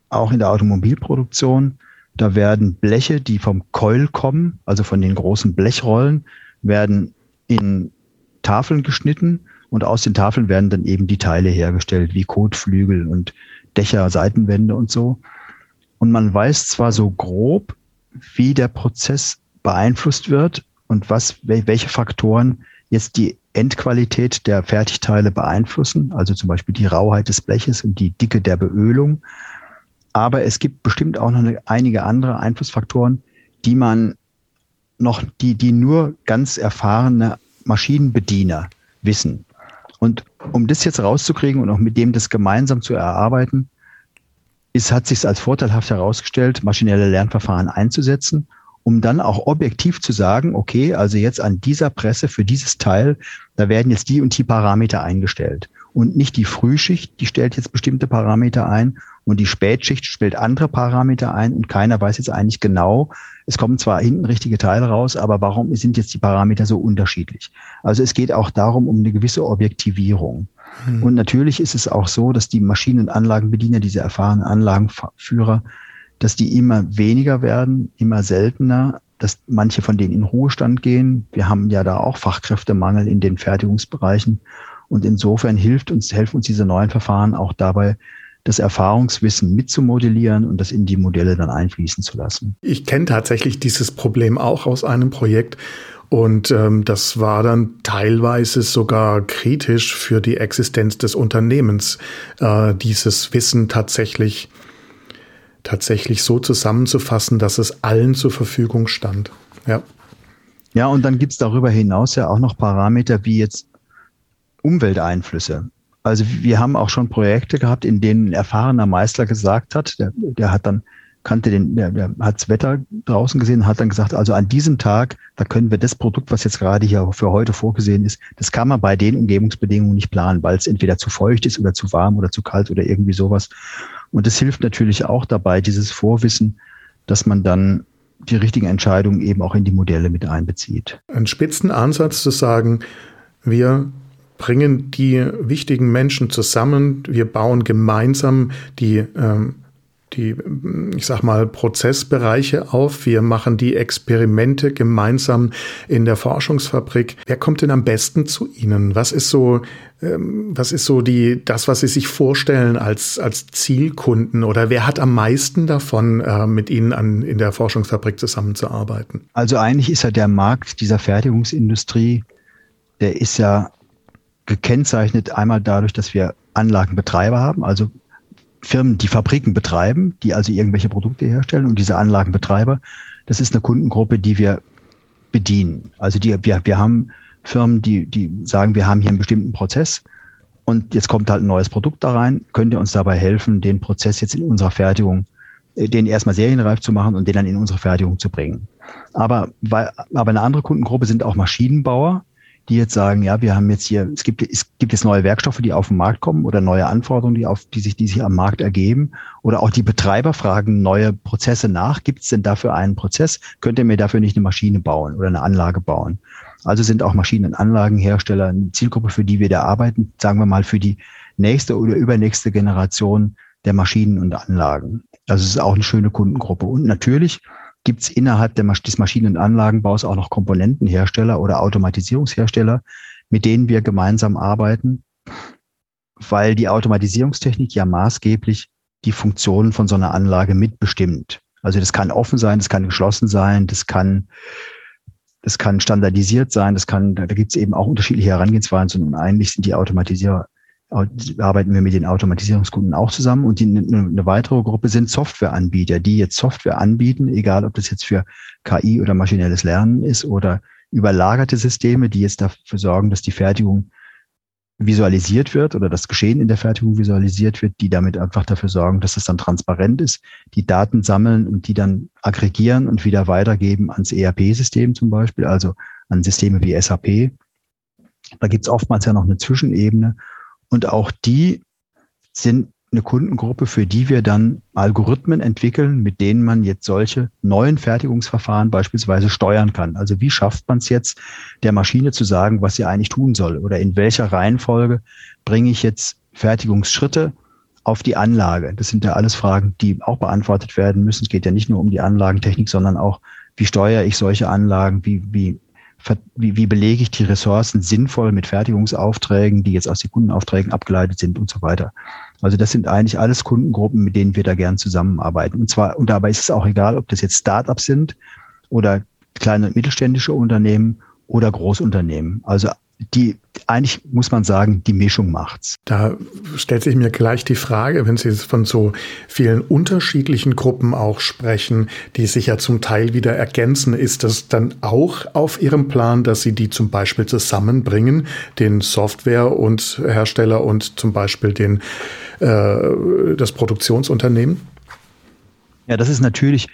[SPEAKER 1] auch in der Automobilproduktion. Da werden Bleche, die vom Keul kommen, also von den großen Blechrollen, werden in Tafeln geschnitten und aus den Tafeln werden dann eben die Teile hergestellt, wie Kotflügel und Dächer, Seitenwände und so. Und man weiß zwar so grob, wie der Prozess beeinflusst wird und was, welche Faktoren jetzt die Endqualität der Fertigteile beeinflussen, also zum Beispiel die Rauheit des Bleches und die Dicke der Beölung. Aber es gibt bestimmt auch noch einige andere Einflussfaktoren, die man noch, die, die nur ganz erfahrene Maschinenbediener wissen. Und um das jetzt rauszukriegen und auch mit dem das gemeinsam zu erarbeiten, ist, hat sich als vorteilhaft herausgestellt, maschinelle Lernverfahren einzusetzen, um dann auch objektiv zu sagen, okay, also jetzt an dieser Presse für dieses Teil, da werden jetzt die und die Parameter eingestellt. Und nicht die Frühschicht, die stellt jetzt bestimmte Parameter ein und die Spätschicht stellt andere Parameter ein und keiner weiß jetzt eigentlich genau, es kommen zwar hinten richtige Teile raus, aber warum sind jetzt die Parameter so unterschiedlich? Also es geht auch darum, um eine gewisse Objektivierung. Hm. Und natürlich ist es auch so, dass die Maschinen- und Anlagenbediener, diese erfahrenen Anlagenführer, dass die immer weniger werden, immer seltener, dass manche von denen in Ruhestand gehen. Wir haben ja da auch Fachkräftemangel in den Fertigungsbereichen. Und insofern hilft uns, helfen uns diese neuen Verfahren auch dabei, das Erfahrungswissen mitzumodellieren und das in die Modelle dann einfließen zu lassen.
[SPEAKER 2] Ich kenne tatsächlich dieses Problem auch aus einem Projekt. Und ähm, das war dann teilweise sogar kritisch für die Existenz des Unternehmens, äh, dieses Wissen tatsächlich, tatsächlich so zusammenzufassen, dass es allen zur Verfügung stand. Ja.
[SPEAKER 1] Ja, und dann gibt's darüber hinaus ja auch noch Parameter wie jetzt Umwelteinflüsse. Also wir haben auch schon Projekte gehabt, in denen ein erfahrener Meister gesagt hat, der, der hat dann kannte den, der, der hat's Wetter draußen gesehen, hat dann gesagt, also an diesem Tag, da können wir das Produkt, was jetzt gerade hier für heute vorgesehen ist, das kann man bei den Umgebungsbedingungen nicht planen, weil es entweder zu feucht ist oder zu warm oder zu kalt oder irgendwie sowas. Und das hilft natürlich auch dabei, dieses Vorwissen, dass man dann die richtigen Entscheidungen eben auch in die Modelle mit einbezieht.
[SPEAKER 2] Ein Spitzenansatz zu sagen, wir bringen die wichtigen Menschen zusammen. Wir bauen gemeinsam die, ähm, die, ich sag mal, Prozessbereiche auf. Wir machen die Experimente gemeinsam in der Forschungsfabrik. Wer kommt denn am besten zu Ihnen? Was ist so, ähm, was ist so die, das, was Sie sich vorstellen als, als Zielkunden oder wer hat am meisten davon, äh, mit Ihnen an, in der Forschungsfabrik zusammenzuarbeiten?
[SPEAKER 1] Also eigentlich ist ja der Markt dieser Fertigungsindustrie, der ist ja gekennzeichnet einmal dadurch, dass wir Anlagenbetreiber haben, also Firmen, die Fabriken betreiben, die also irgendwelche Produkte herstellen und diese Anlagenbetreiber, das ist eine Kundengruppe, die wir bedienen. Also die, wir, wir haben Firmen, die, die sagen, wir haben hier einen bestimmten Prozess und jetzt kommt halt ein neues Produkt da rein, könnt ihr uns dabei helfen, den Prozess jetzt in unserer Fertigung, äh, den erstmal serienreif zu machen und den dann in unsere Fertigung zu bringen. Aber, weil, aber eine andere Kundengruppe sind auch Maschinenbauer, die jetzt sagen, ja, wir haben jetzt hier, es gibt, es gibt jetzt neue Werkstoffe, die auf den Markt kommen oder neue Anforderungen, die auf, die sich, die sich am Markt ergeben. Oder auch die Betreiber fragen neue Prozesse nach. Gibt es denn dafür einen Prozess? Könnt ihr mir dafür nicht eine Maschine bauen oder eine Anlage bauen? Also sind auch Maschinen- und Anlagenhersteller eine Zielgruppe, für die wir da arbeiten, sagen wir mal für die nächste oder übernächste Generation der Maschinen und Anlagen. Also es ist auch eine schöne Kundengruppe. Und natürlich gibt es innerhalb des Maschinen- und Anlagenbaus auch noch Komponentenhersteller oder Automatisierungshersteller, mit denen wir gemeinsam arbeiten, weil die Automatisierungstechnik ja maßgeblich die Funktionen von so einer Anlage mitbestimmt. Also das kann offen sein, das kann geschlossen sein, das kann, das kann standardisiert sein, das kann, da gibt es eben auch unterschiedliche Herangehensweisen und eigentlich sind die Automatisierer, arbeiten wir mit den Automatisierungskunden auch zusammen und die, eine weitere Gruppe sind Softwareanbieter, die jetzt Software anbieten, egal ob das jetzt für KI oder maschinelles Lernen ist oder überlagerte Systeme, die jetzt dafür sorgen, dass die Fertigung visualisiert wird oder das Geschehen in der Fertigung visualisiert wird, die damit einfach dafür sorgen, dass es dann transparent ist, die Daten sammeln und die dann aggregieren und wieder weitergeben ans ERP-System zum Beispiel, also an Systeme wie SAP. Da gibt es oftmals ja noch eine Zwischenebene und auch die sind eine Kundengruppe, für die wir dann Algorithmen entwickeln, mit denen man jetzt solche neuen Fertigungsverfahren beispielsweise steuern kann. Also wie schafft man es jetzt, der Maschine zu sagen, was sie eigentlich tun soll? Oder in welcher Reihenfolge bringe ich jetzt Fertigungsschritte auf die Anlage? Das sind ja alles Fragen, die auch beantwortet werden müssen. Es geht ja nicht nur um die Anlagentechnik, sondern auch, wie steuere ich solche Anlagen? Wie, wie wie, wie belege ich die Ressourcen sinnvoll mit Fertigungsaufträgen, die jetzt aus den Kundenaufträgen abgeleitet sind und so weiter. Also das sind eigentlich alles Kundengruppen, mit denen wir da gern zusammenarbeiten. Und zwar, und dabei ist es auch egal, ob das jetzt Startups sind oder kleine und mittelständische Unternehmen oder Großunternehmen. Also die eigentlich muss man sagen, die Mischung macht's.
[SPEAKER 2] Da stellt sich mir gleich die Frage, wenn Sie von so vielen unterschiedlichen Gruppen auch sprechen, die sich ja zum Teil wieder ergänzen, ist das dann auch auf Ihrem Plan, dass Sie die zum Beispiel zusammenbringen, den Software- und Hersteller und zum Beispiel den, äh, das Produktionsunternehmen?
[SPEAKER 1] Ja, das ist natürlich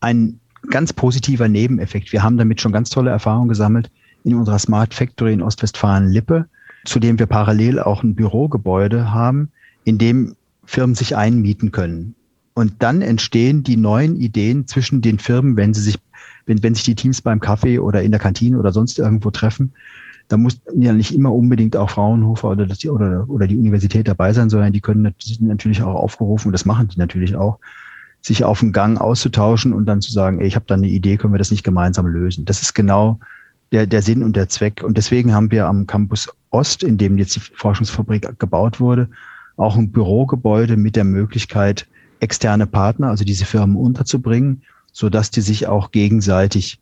[SPEAKER 1] ein ganz positiver Nebeneffekt. Wir haben damit schon ganz tolle Erfahrungen gesammelt in unserer Smart Factory in Ostwestfalen-Lippe, zu dem wir parallel auch ein Bürogebäude haben, in dem Firmen sich einmieten können. Und dann entstehen die neuen Ideen zwischen den Firmen, wenn sie sich, wenn, wenn sich die Teams beim Kaffee oder in der Kantine oder sonst irgendwo treffen. Da muss ja nicht immer unbedingt auch Fraunhofer oder, das, oder, oder die Universität dabei sein, sondern die können natürlich auch aufgerufen, und das machen die natürlich auch, sich auf dem Gang auszutauschen und dann zu sagen, ey, ich habe da eine Idee, können wir das nicht gemeinsam lösen. Das ist genau der, der Sinn und der Zweck. Und deswegen haben wir am Campus Ost, in dem jetzt die Forschungsfabrik gebaut wurde, auch ein Bürogebäude mit der Möglichkeit, externe Partner, also diese Firmen unterzubringen, so dass die sich auch gegenseitig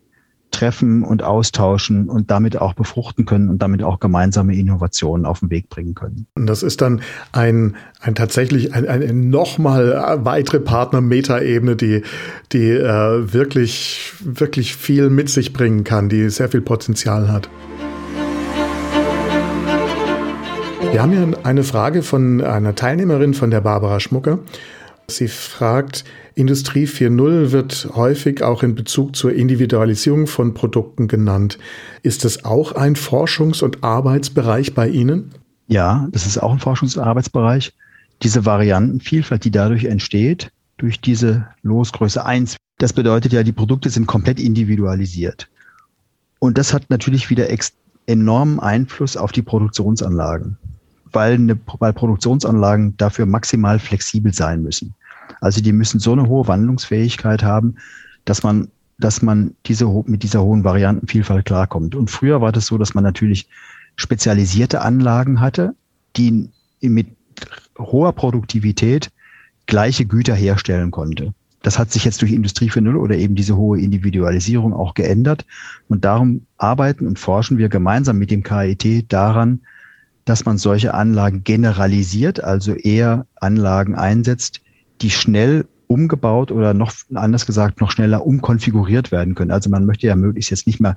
[SPEAKER 1] treffen und austauschen und damit auch befruchten können und damit auch gemeinsame Innovationen auf den Weg bringen können.
[SPEAKER 2] Und das ist dann ein, ein tatsächlich ein, eine nochmal weitere Partner-Meta-Ebene, die, die äh, wirklich, wirklich viel mit sich bringen kann, die sehr viel Potenzial hat. Wir haben hier eine Frage von einer Teilnehmerin von der Barbara Schmucker. Sie fragt, Industrie 4.0 wird häufig auch in Bezug zur Individualisierung von Produkten genannt. Ist das auch ein Forschungs- und Arbeitsbereich bei Ihnen?
[SPEAKER 1] Ja, das ist auch ein Forschungs- und Arbeitsbereich. Diese Variantenvielfalt, die dadurch entsteht, durch diese Losgröße 1, das bedeutet ja, die Produkte sind komplett individualisiert. Und das hat natürlich wieder enormen Einfluss auf die Produktionsanlagen, weil, eine, weil Produktionsanlagen dafür maximal flexibel sein müssen. Also die müssen so eine hohe Wandlungsfähigkeit haben, dass man, dass man diese, mit dieser hohen Variantenvielfalt klarkommt. Und früher war das so, dass man natürlich spezialisierte Anlagen hatte, die mit hoher Produktivität gleiche Güter herstellen konnte. Das hat sich jetzt durch Industrie 4.0 oder eben diese hohe Individualisierung auch geändert. Und darum arbeiten und forschen wir gemeinsam mit dem KIT daran, dass man solche Anlagen generalisiert, also eher Anlagen einsetzt, die schnell umgebaut oder noch anders gesagt noch schneller umkonfiguriert werden können. Also man möchte ja möglichst jetzt nicht mehr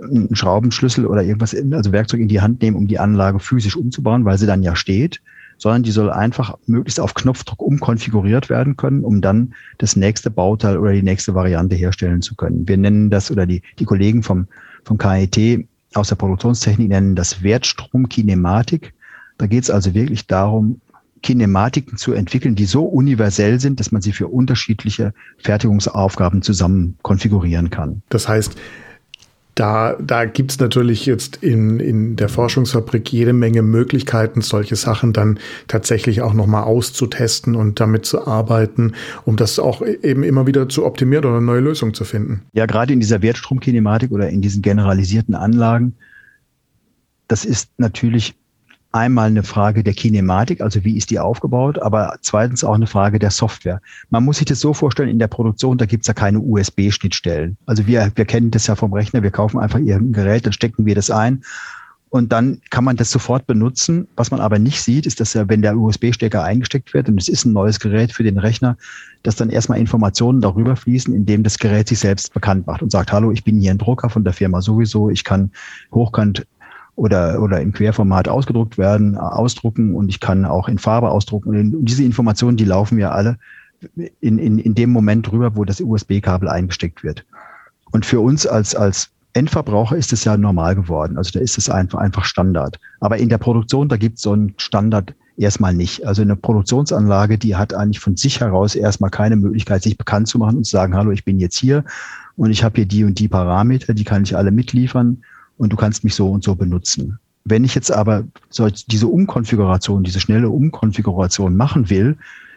[SPEAKER 1] einen Schraubenschlüssel oder irgendwas, also Werkzeug in die Hand nehmen, um die Anlage physisch umzubauen, weil sie dann ja steht, sondern die soll einfach möglichst auf Knopfdruck umkonfiguriert werden können, um dann das nächste Bauteil oder die nächste Variante herstellen zu können. Wir nennen das oder die, die Kollegen vom, vom KIT aus der Produktionstechnik nennen das Wertstromkinematik. Da geht es also wirklich darum, Kinematiken zu entwickeln, die so universell sind, dass man sie für unterschiedliche Fertigungsaufgaben zusammen konfigurieren kann.
[SPEAKER 2] Das heißt, Da, da gibt es natürlich jetzt in, in der Forschungsfabrik jede Menge Möglichkeiten, solche Sachen dann tatsächlich auch nochmal auszutesten und damit zu arbeiten, um das auch eben immer wieder zu optimieren oder neue Lösungen zu finden.
[SPEAKER 1] Ja, gerade in dieser Wertstromkinematik oder in diesen generalisierten Anlagen, das ist natürlich einmal eine Frage der Kinematik, also wie ist die aufgebaut, aber zweitens auch eine Frage der Software. Man muss sich das so vorstellen, in der Produktion, da gibt's ja keine USB-Schnittstellen. Also wir, wir kennen das ja vom Rechner, wir kaufen einfach irgendein Gerät, dann stecken wir das ein und dann kann man das sofort benutzen. Was man aber nicht sieht, ist, dass wenn der USB-Stecker eingesteckt wird und es ist ein neues Gerät für den Rechner, dass dann erstmal Informationen darüber fließen, indem das Gerät sich selbst bekannt macht und sagt, hallo, ich bin hier ein Drucker von der Firma sowieso, ich kann hochkant oder, oder im Querformat ausgedruckt werden, ausdrucken und ich kann auch in Farbe ausdrucken. Und diese Informationen, die laufen ja alle in, in, in dem Moment drüber, wo das USB-Kabel eingesteckt wird. Und für uns als, als Endverbraucher ist es ja normal geworden. Also da ist es einfach, einfach Standard. Aber in der Produktion, da gibt es so einen Standard erstmal nicht. Also eine Produktionsanlage, die hat eigentlich von sich heraus erstmal keine Möglichkeit, sich bekannt zu machen und zu sagen, hallo, ich bin jetzt hier und ich habe hier die und die Parameter, die kann ich alle mitliefern und du kannst mich so und so benutzen. Wenn ich jetzt aber diese Umkonfiguration, diese schnelle Umkonfiguration machen will,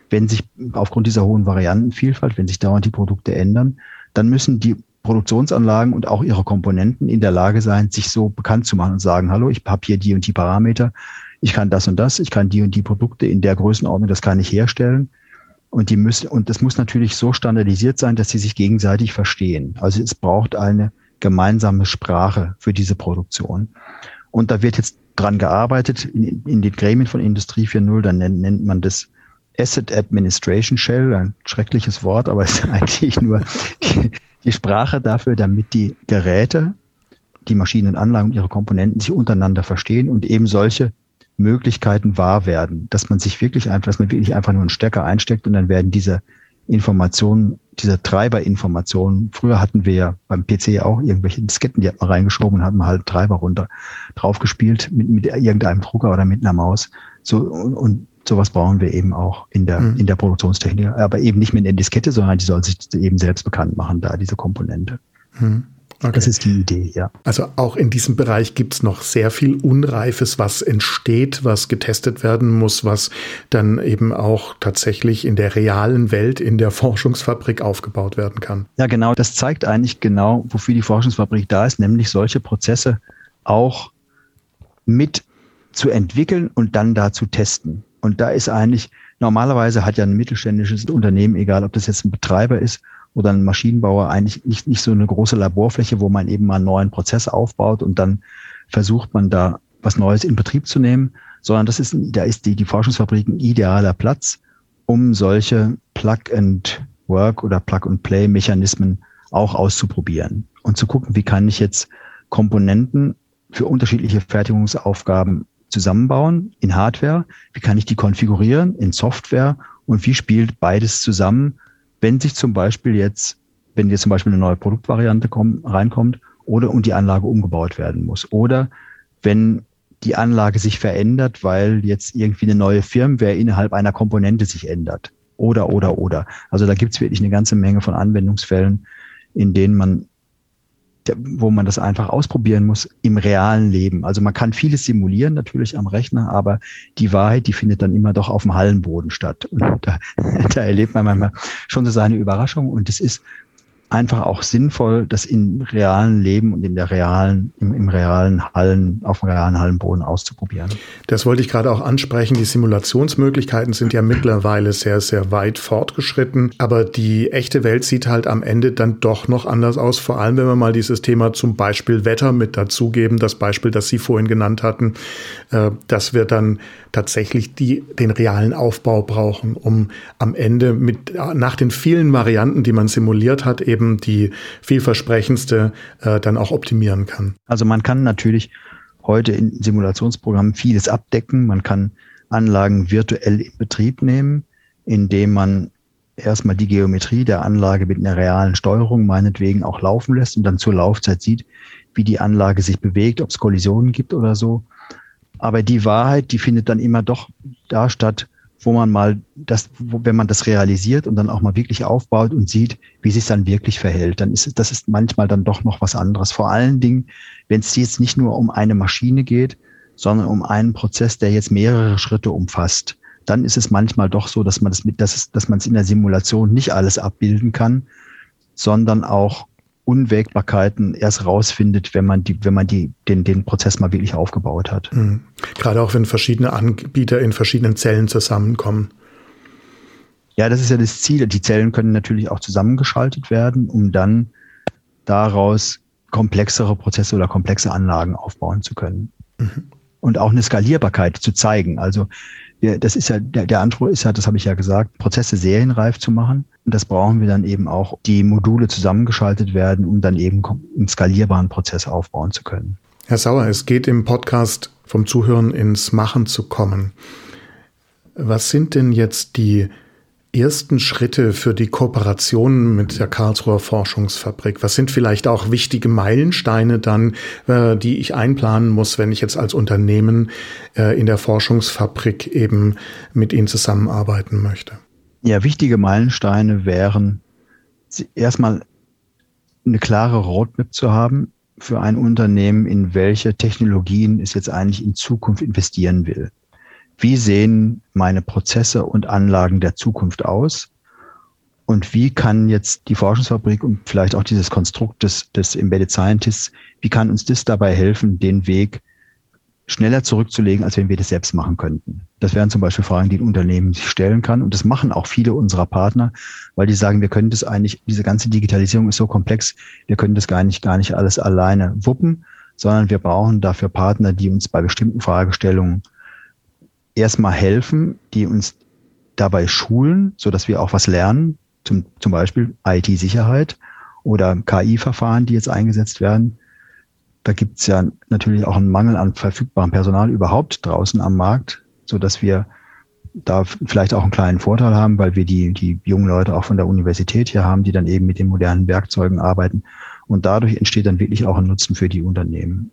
[SPEAKER 1] wenn sich aufgrund dieser hohen Variantenvielfalt, wenn sich dauernd die Produkte ändern, dann müssen die Produktionsanlagen und auch ihre Komponenten in der Lage sein, sich so bekannt zu machen und sagen, hallo, ich habe hier die und die Parameter, ich kann das und das, ich kann die und die Produkte in der Größenordnung, das kann ich herstellen. Und die müssen, und das muss natürlich so standardisiert sein, dass sie sich gegenseitig verstehen. Also es braucht eine gemeinsame Sprache für diese Produktion. Und da wird jetzt dran gearbeitet in, in den Gremien von Industrie 4.0, dann nennt, nennt man das Asset Administration Shell, ein schreckliches Wort, aber es ist eigentlich nur die, die Sprache dafür, damit die Geräte, die Maschinen und Anlagen und ihre Komponenten sich untereinander verstehen und eben solche Möglichkeiten wahr werden, dass man sich wirklich einfach, dass man wirklich einfach nur einen Stecker einsteckt und dann werden diese Informationen, diese Treiberinformationen. Früher hatten wir ja beim PC auch irgendwelche Disketten, die hat man reingeschoben und hat man halt Treiber runter drauf gespielt mit, mit irgendeinem Drucker oder mit einer Maus. So, und, und sowas brauchen wir eben auch in der, mhm. in der Produktionstechnik. Aber eben nicht mit einer Diskette, sondern die soll sich eben selbst bekannt machen, da diese Komponente. Mhm. Okay. Das ist die Idee, ja.
[SPEAKER 2] Also auch in diesem Bereich gibt es noch sehr viel Unreifes, was entsteht, was getestet werden muss, was dann eben auch tatsächlich in der realen Welt, in der Forschungsfabrik aufgebaut werden kann.
[SPEAKER 1] Ja, genau. Das zeigt eigentlich genau, wofür die Forschungsfabrik da ist, nämlich solche Prozesse auch mit zu entwickeln und dann da zu testen. Und da ist eigentlich, normalerweise hat ja ein mittelständisches Unternehmen, egal ob das jetzt ein Betreiber ist oder ein Maschinenbauer eigentlich nicht, nicht so eine große Laborfläche, wo man eben mal einen neuen Prozess aufbaut und dann versucht man da was Neues in Betrieb zu nehmen, sondern das ist, da ist die, die Forschungsfabrik ein idealer Platz, um solche Plug-and-Work oder Plug-and-Play-Mechanismen auch auszuprobieren und zu gucken, wie kann ich jetzt Komponenten für unterschiedliche Fertigungsaufgaben zusammenbauen in Hardware, wie kann ich die konfigurieren in Software und wie spielt beides zusammen, wenn sich zum Beispiel jetzt, wenn jetzt zum Beispiel eine neue Produktvariante kommt, reinkommt oder und die Anlage umgebaut werden muss oder wenn die Anlage sich verändert, weil jetzt irgendwie eine neue Firmware innerhalb einer Komponente sich ändert. Oder, oder, oder. Also da gibt es wirklich eine ganze Menge von Anwendungsfällen, in denen man wo man das einfach ausprobieren muss im realen Leben. Also man kann vieles simulieren natürlich am Rechner, aber die Wahrheit, die findet dann immer doch auf dem Hallenboden statt. Und da, da erlebt man manchmal schon so seine Überraschung und es ist einfach auch sinnvoll, das im realen Leben und in der realen, im, im realen Hallen, auf dem realen Hallenboden auszuprobieren.
[SPEAKER 2] Das wollte ich gerade auch ansprechen. Die Simulationsmöglichkeiten sind ja mittlerweile sehr, sehr weit fortgeschritten. Aber die echte Welt sieht halt am Ende dann doch noch anders aus. Vor allem, wenn wir mal dieses Thema zum Beispiel Wetter mit dazugeben. Das Beispiel, das Sie vorhin genannt hatten, äh, dass wir dann tatsächlich die, den realen Aufbau brauchen, um am Ende mit, nach den vielen Varianten, die man simuliert hat, eben die vielversprechendste äh, dann auch optimieren kann.
[SPEAKER 1] Also man kann natürlich heute in Simulationsprogrammen vieles abdecken. Man kann Anlagen virtuell in Betrieb nehmen, indem man erstmal die Geometrie der Anlage mit einer realen Steuerung meinetwegen auch laufen lässt und dann zur Laufzeit sieht, wie die Anlage sich bewegt, ob es Kollisionen gibt oder so. Aber die Wahrheit, die findet dann immer doch da statt, wo man mal das, wo, wenn man das realisiert und dann auch mal wirklich aufbaut und sieht, wie sich dann wirklich verhält, dann ist das ist manchmal dann doch noch was anderes. Vor allen Dingen, wenn es jetzt nicht nur um eine Maschine geht, sondern um einen Prozess, der jetzt mehrere Schritte umfasst, dann ist es manchmal doch so, dass man das mit, dass, dass man es in der Simulation nicht alles abbilden kann, sondern auch Unwägbarkeiten erst rausfindet, wenn man die, wenn man die, den, den Prozess mal wirklich aufgebaut hat. Mhm.
[SPEAKER 2] Gerade auch wenn verschiedene Anbieter in verschiedenen Zellen zusammenkommen.
[SPEAKER 1] Ja, das ist ja das Ziel. Die Zellen können natürlich auch zusammengeschaltet werden, um dann daraus komplexere Prozesse oder komplexe Anlagen aufbauen zu können. Mhm. Und auch eine Skalierbarkeit zu zeigen. Also das ist ja, der, der Anspruch ist ja, das habe ich ja gesagt, Prozesse serienreif zu machen. Und das brauchen wir dann eben auch, die Module zusammengeschaltet werden, um dann eben einen skalierbaren Prozess aufbauen zu können.
[SPEAKER 2] Herr Sauer, es geht im Podcast vom Zuhören ins Machen zu kommen. Was sind denn jetzt die ersten Schritte für die Kooperation mit der Karlsruher Forschungsfabrik? Was sind vielleicht auch wichtige Meilensteine dann, äh, die ich einplanen muss, wenn ich jetzt als Unternehmen äh, in der Forschungsfabrik eben mit Ihnen zusammenarbeiten möchte?
[SPEAKER 1] Ja, wichtige Meilensteine wären erstmal eine klare Roadmap zu haben für ein Unternehmen, in welche Technologien es jetzt eigentlich in Zukunft investieren will wie sehen meine Prozesse und Anlagen der Zukunft aus? Und wie kann jetzt die Forschungsfabrik und vielleicht auch dieses Konstrukt des, des Embedded Scientists, wie kann uns das dabei helfen, den Weg schneller zurückzulegen, als wenn wir das selbst machen könnten? Das wären zum Beispiel Fragen, die ein Unternehmen sich stellen kann. Und das machen auch viele unserer Partner, weil die sagen, wir können das eigentlich, diese ganze Digitalisierung ist so komplex, wir können das gar nicht, gar nicht alles alleine wuppen, sondern wir brauchen dafür Partner, die uns bei bestimmten Fragestellungen erstmal helfen, die uns dabei schulen, so dass wir auch was lernen, zum, zum Beispiel IT-Sicherheit oder KI-Verfahren, die jetzt eingesetzt werden. Da gibt es ja natürlich auch einen Mangel an verfügbarem Personal überhaupt draußen am Markt, so dass wir da vielleicht auch einen kleinen Vorteil haben, weil wir die, die jungen Leute auch von der Universität hier haben, die dann eben mit den modernen Werkzeugen arbeiten. Und dadurch entsteht dann wirklich auch ein Nutzen für die Unternehmen.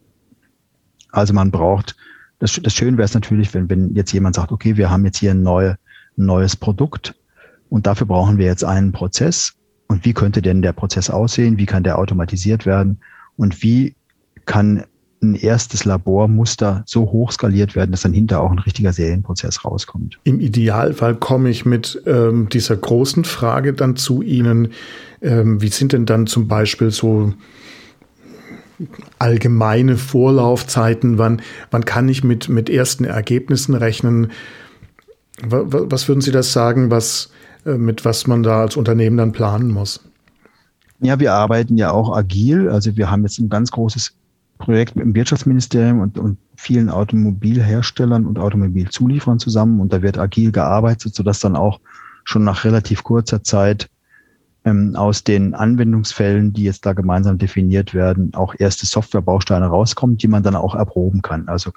[SPEAKER 1] Also man braucht das, das Schöne wäre es natürlich, wenn, wenn jetzt jemand sagt, okay, wir haben jetzt hier ein, neue, ein neues Produkt und dafür brauchen wir jetzt einen Prozess. Und wie könnte denn der Prozess aussehen? Wie kann der automatisiert werden? Und wie kann ein erstes Labormuster so hoch skaliert werden, dass dann hinter auch ein richtiger Serienprozess rauskommt.
[SPEAKER 2] Im Idealfall komme ich mit ähm, dieser großen Frage dann zu Ihnen. Ähm, wie sind denn dann zum Beispiel so allgemeine Vorlaufzeiten? Wann, wann kann ich mit, mit ersten Ergebnissen rechnen? Was würden Sie das sagen, was, äh, mit was man da als Unternehmen dann planen muss?
[SPEAKER 1] Ja, wir arbeiten ja auch agil. Also wir haben jetzt ein ganz großes Projekt mit dem Wirtschaftsministerium und, und vielen Automobilherstellern und Automobilzulieferern zusammen. Und da wird agil gearbeitet, sodass dann auch schon nach relativ kurzer Zeit ähm, aus den Anwendungsfällen, die jetzt da gemeinsam definiert werden, auch erste Softwarebausteine rauskommen, die man dann auch erproben kann. Also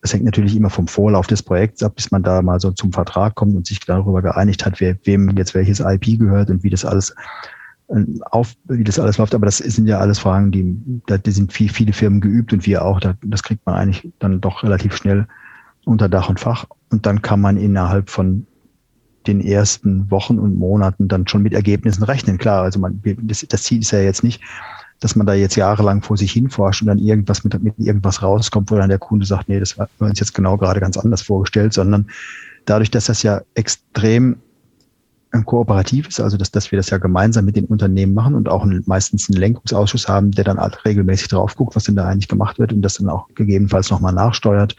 [SPEAKER 1] es hängt natürlich immer vom Vorlauf des Projekts ab, bis man da mal so zum Vertrag kommt und sich darüber geeinigt hat, wer, wem jetzt welches IP gehört und wie das alles äh, auf, wie das alles läuft. Aber das sind ja alles Fragen, die, die sind viel, viele Firmen geübt und wir auch. Das kriegt man eigentlich dann doch relativ schnell unter Dach und Fach. Und dann kann man innerhalb von den ersten Wochen und Monaten dann schon mit Ergebnissen rechnen. Klar, also man, das, das Ziel ist ja jetzt nicht, dass man da jetzt jahrelang vor sich hinforscht und dann irgendwas mit, mit irgendwas rauskommt, wo dann der Kunde sagt, nee, das war uns jetzt genau gerade ganz anders vorgestellt, sondern dadurch, dass das ja extrem kooperativ ist, also dass, dass wir das ja gemeinsam mit den Unternehmen machen und auch ein, meistens einen Lenkungsausschuss haben, der dann regelmäßig drauf guckt, was denn da eigentlich gemacht wird und das dann auch gegebenenfalls nochmal nachsteuert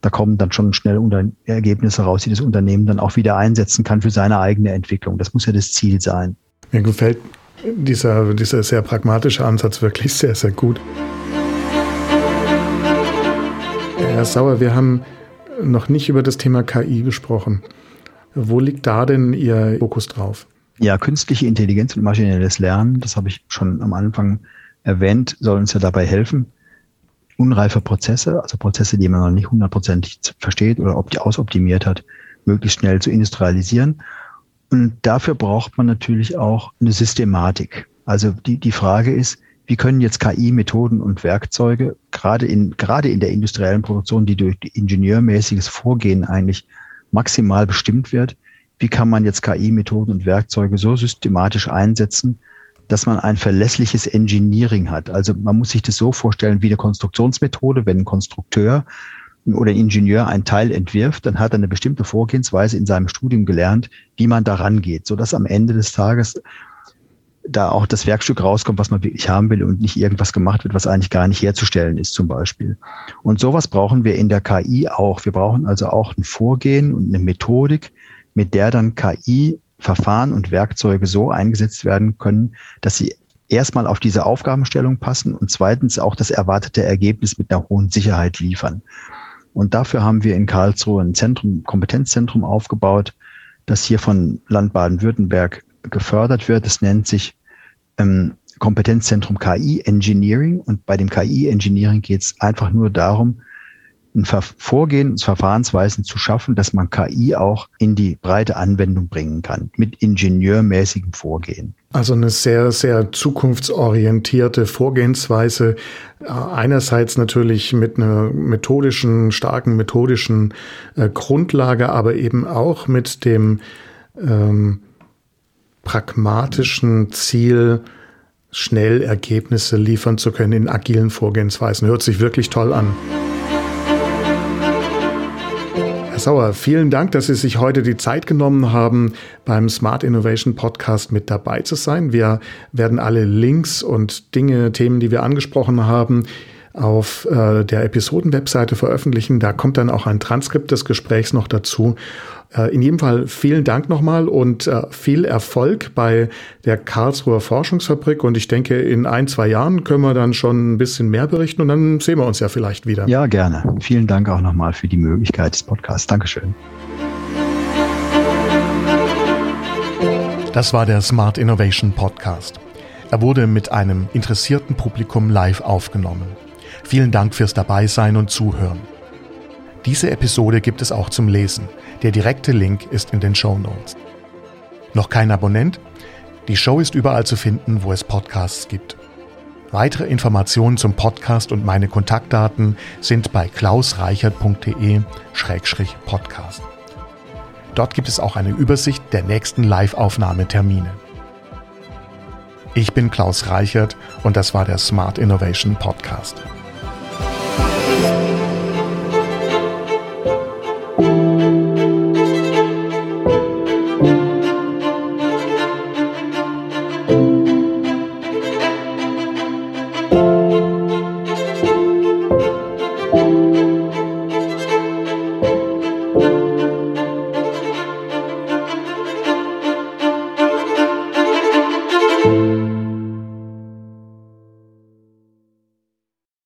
[SPEAKER 1] da kommen dann schon schnell unter Ergebnisse raus, die das Unternehmen dann auch wieder einsetzen kann für seine eigene Entwicklung. Das muss ja das Ziel sein.
[SPEAKER 2] Mir gefällt dieser, dieser sehr pragmatische Ansatz wirklich sehr, sehr gut. Herr Sauer, wir haben noch nicht über das Thema KI gesprochen. Wo liegt da denn Ihr Fokus drauf?
[SPEAKER 1] Ja, künstliche Intelligenz und maschinelles Lernen, das habe ich schon am Anfang erwähnt, soll uns ja dabei helfen, unreife Prozesse, also Prozesse, die man noch nicht hundertprozentig versteht oder ob ausoptimiert hat, möglichst schnell zu industrialisieren. Und dafür braucht man natürlich auch eine Systematik. Also die, die Frage ist, wie können jetzt KI-Methoden und Werkzeuge gerade in, gerade in der industriellen Produktion, die durch ingenieurmäßiges Vorgehen eigentlich maximal bestimmt wird. Wie kann man jetzt KI-Methoden und Werkzeuge so systematisch einsetzen, dass man ein verlässliches Engineering hat. Also man muss sich das so vorstellen wie eine Konstruktionsmethode, wenn ein Konstrukteur oder ein Ingenieur ein Teil entwirft, dann hat er eine bestimmte Vorgehensweise in seinem Studium gelernt, wie man daran geht, sodass am Ende des Tages da auch das Werkstück rauskommt, was man wirklich haben will und nicht irgendwas gemacht wird, was eigentlich gar nicht herzustellen ist zum Beispiel. Und sowas brauchen wir in der KI auch. Wir brauchen also auch ein Vorgehen und eine Methodik, mit der dann KI Verfahren und Werkzeuge so eingesetzt werden können, dass sie erstmal auf diese Aufgabenstellung passen und zweitens auch das erwartete Ergebnis mit einer hohen Sicherheit liefern. Und dafür haben wir in Karlsruhe ein Zentrum, Kompetenzzentrum aufgebaut, das hier von Land Baden-Württemberg gefördert wird. Es nennt sich ähm, Kompetenzzentrum KI Engineering. Und bei dem KI Engineering geht es einfach nur darum, ein Vorgehen, Verfahrensweisen zu schaffen, dass man KI auch in die breite Anwendung bringen kann, mit ingenieurmäßigem Vorgehen.
[SPEAKER 2] Also eine sehr, sehr zukunftsorientierte Vorgehensweise. Einerseits natürlich mit einer methodischen, starken methodischen äh, Grundlage, aber eben auch mit dem ähm, pragmatischen Ziel, schnell Ergebnisse liefern zu können in agilen Vorgehensweisen. Hört sich wirklich toll an. Sauer, vielen Dank, dass Sie sich heute die Zeit genommen haben, beim Smart Innovation Podcast mit dabei zu sein. Wir werden alle Links und Dinge, Themen, die wir angesprochen haben, auf äh, der Episoden-Webseite veröffentlichen. Da kommt dann auch ein Transkript des Gesprächs noch dazu. Äh, in jedem Fall vielen Dank nochmal und äh, viel Erfolg bei der Karlsruher Forschungsfabrik. Und ich denke, in ein, zwei Jahren können wir dann schon ein bisschen mehr berichten und dann sehen wir uns ja vielleicht wieder.
[SPEAKER 1] Ja, gerne. Vielen Dank auch nochmal für die Möglichkeit des Podcasts. Dankeschön.
[SPEAKER 2] Das war der Smart Innovation Podcast. Er wurde mit einem interessierten Publikum live aufgenommen. Vielen Dank fürs Dabeisein und Zuhören. Diese Episode gibt es auch zum Lesen. Der direkte Link ist in den Show Notes. Noch kein Abonnent? Die Show ist überall zu finden, wo es Podcasts gibt. Weitere Informationen zum Podcast und meine Kontaktdaten sind bei klausreichert.de-podcast. Dort gibt es auch eine Übersicht der nächsten Live-Aufnahmetermine. Ich bin Klaus Reichert und das war der Smart Innovation Podcast.